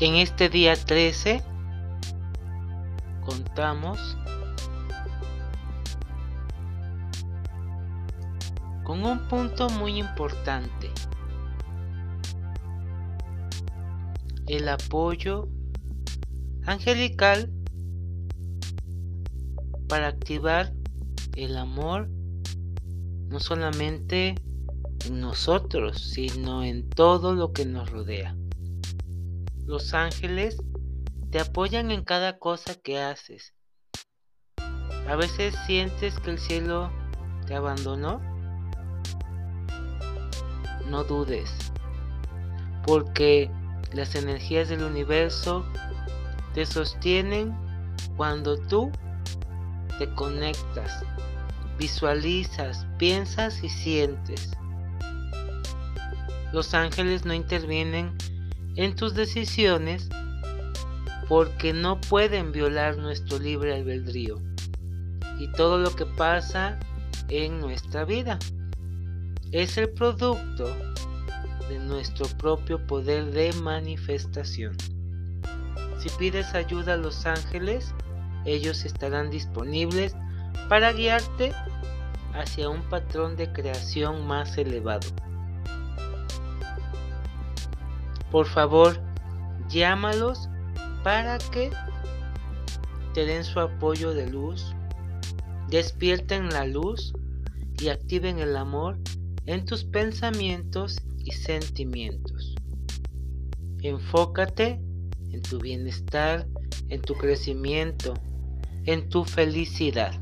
En este día 13 contamos con un punto muy importante. El apoyo angelical para activar el amor no solamente en nosotros, sino en todo lo que nos rodea. Los ángeles te apoyan en cada cosa que haces. A veces sientes que el cielo te abandonó. No dudes, porque las energías del universo te sostienen cuando tú te conectas, visualizas, piensas y sientes. Los ángeles no intervienen en tus decisiones porque no pueden violar nuestro libre albedrío y todo lo que pasa en nuestra vida es el producto de nuestro propio poder de manifestación. Si pides ayuda a los ángeles, ellos estarán disponibles para guiarte hacia un patrón de creación más elevado. Por favor, llámalos para que te den su apoyo de luz, despierten la luz y activen el amor en tus pensamientos y sentimientos. Enfócate en tu bienestar, en tu crecimiento, en tu felicidad.